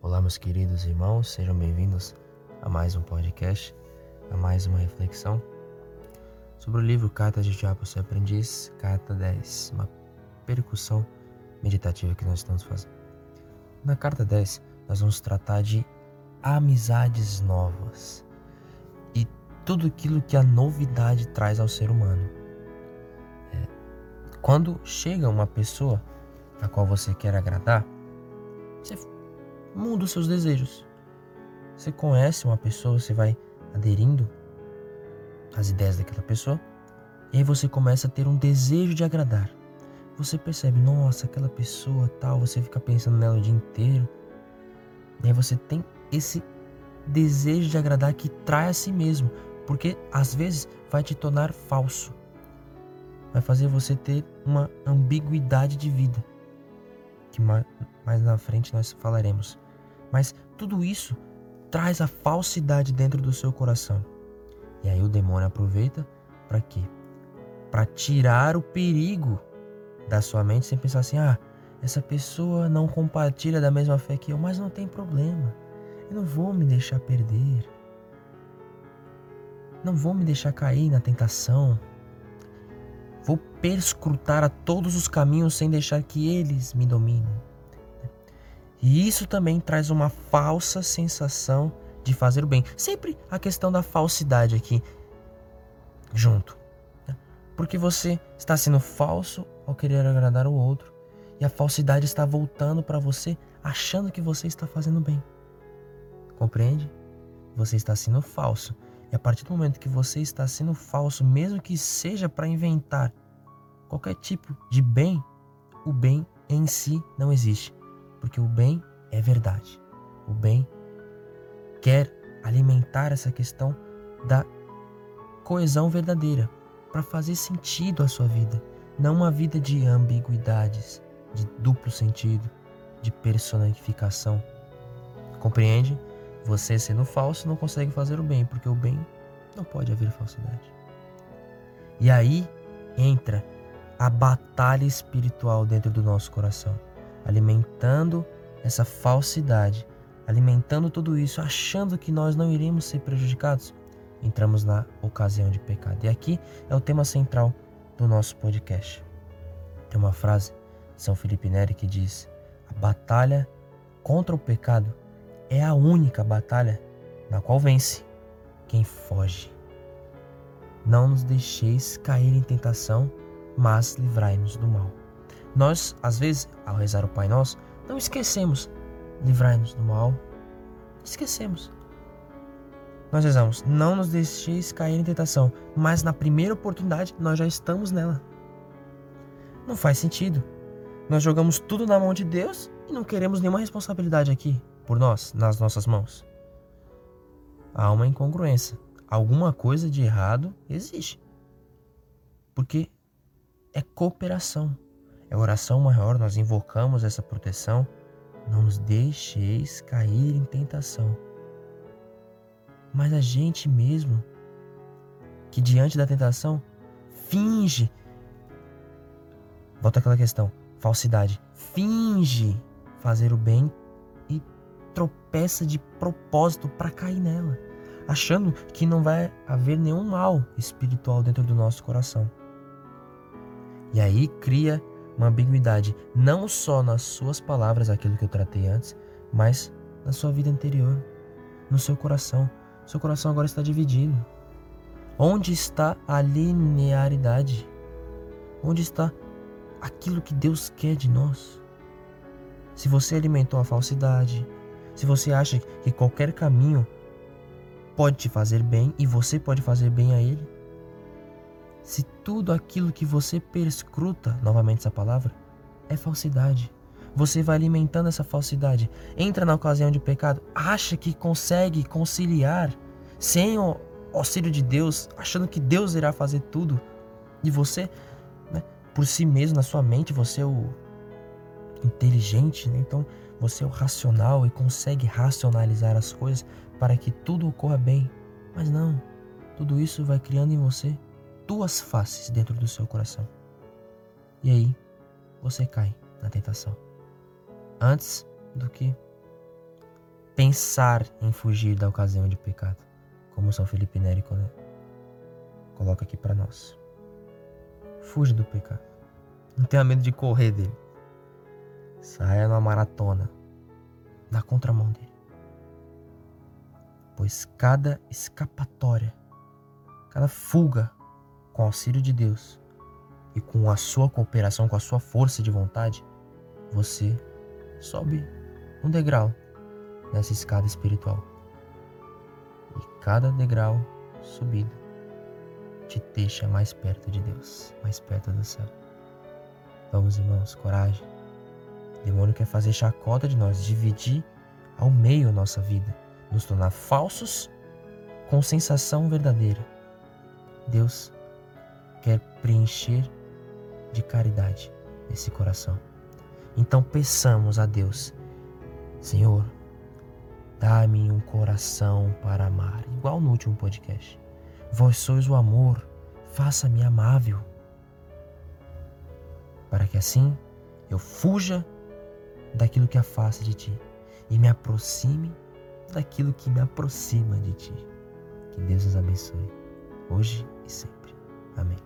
Olá, meus queridos irmãos, sejam bem-vindos a mais um podcast, a mais uma reflexão sobre o livro Carta de Diabo Seu Aprendiz, Carta 10, uma percussão meditativa que nós estamos fazendo. Na carta 10, nós vamos tratar de amizades novas e tudo aquilo que a novidade traz ao ser humano. É, quando chega uma pessoa a qual você quer agradar, você muda os seus desejos. Você conhece uma pessoa, você vai aderindo às ideias daquela pessoa, e aí você começa a ter um desejo de agradar. Você percebe, nossa, aquela pessoa tal, você fica pensando nela o dia inteiro. E aí você tem esse desejo de agradar que trai a si mesmo, porque às vezes vai te tornar falso. Vai fazer você ter uma ambiguidade de vida que mais, na frente nós falaremos. Mas tudo isso traz a falsidade dentro do seu coração. E aí o demônio aproveita para quê? Para tirar o perigo da sua mente sem pensar assim: ah, essa pessoa não compartilha da mesma fé que eu, mas não tem problema. Eu não vou me deixar perder. Não vou me deixar cair na tentação. Vou perscrutar a todos os caminhos sem deixar que eles me dominem. E isso também traz uma falsa sensação de fazer o bem. Sempre a questão da falsidade aqui junto. Né? Porque você está sendo falso ao querer agradar o outro e a falsidade está voltando para você achando que você está fazendo bem. Compreende? Você está sendo falso e a partir do momento que você está sendo falso, mesmo que seja para inventar qualquer tipo de bem, o bem em si não existe. Porque o bem é verdade. O bem quer alimentar essa questão da coesão verdadeira para fazer sentido à sua vida, não uma vida de ambiguidades, de duplo sentido, de personificação. Compreende? Você sendo falso não consegue fazer o bem, porque o bem não pode haver falsidade. E aí entra a batalha espiritual dentro do nosso coração, alimentando essa falsidade, alimentando tudo isso, achando que nós não iremos ser prejudicados, entramos na ocasião de pecado. E aqui é o tema central do nosso podcast. Tem uma frase de São Felipe Neri que diz: A batalha contra o pecado é a única batalha na qual vence quem foge. Não nos deixeis cair em tentação, mas livrai-nos do mal. Nós, às vezes, ao rezar o Pai Nosso, não esquecemos, livrai-nos do mal. Esquecemos. Nós rezamos, não nos deixeis cair em tentação, mas na primeira oportunidade nós já estamos nela. Não faz sentido. Nós jogamos tudo na mão de Deus e não queremos nenhuma responsabilidade aqui por nós, nas nossas mãos. Há uma incongruência. Alguma coisa de errado existe. Porque é cooperação. É oração maior, nós invocamos essa proteção. Não nos deixeis cair em tentação. Mas a gente mesmo, que diante da tentação, finge. Volta aquela questão, falsidade. Finge fazer o bem tropeça de propósito para cair nela, achando que não vai haver nenhum mal espiritual dentro do nosso coração. E aí cria uma ambiguidade, não só nas suas palavras, aquilo que eu tratei antes, mas na sua vida interior, no seu coração. Seu coração agora está dividido. Onde está a linearidade? Onde está aquilo que Deus quer de nós? Se você alimentou a falsidade, se você acha que qualquer caminho pode te fazer bem e você pode fazer bem a ele, se tudo aquilo que você perscruta, novamente essa palavra, é falsidade, você vai alimentando essa falsidade, entra na ocasião de pecado, acha que consegue conciliar sem o auxílio de Deus, achando que Deus irá fazer tudo, e você, né, por si mesmo, na sua mente, você é o inteligente, né? então você é o racional e consegue racionalizar as coisas para que tudo ocorra bem. Mas não, tudo isso vai criando em você duas faces dentro do seu coração. E aí você cai na tentação. Antes do que pensar em fugir da ocasião de pecado, como São Felipe Neri coloca aqui para nós. Fuja do pecado. Não tenha medo de correr dele. Saia numa maratona na contramão dele. Pois cada escapatória, cada fuga com auxílio de Deus e com a sua cooperação, com a sua força de vontade, você sobe um degrau nessa escada espiritual. E cada degrau subido te deixa mais perto de Deus, mais perto do céu. Vamos, irmãos, coragem. O demônio quer fazer chacota de nós, dividir ao meio a nossa vida, nos tornar falsos com sensação verdadeira. Deus quer preencher de caridade esse coração. Então peçamos a Deus, Senhor, dá-me um coração para amar, igual no último podcast. Vós sois o amor, faça-me amável, para que assim eu fuja daquilo que afasta de ti e me aproxime daquilo que me aproxima de ti. Que Deus nos abençoe, hoje e sempre. Amém.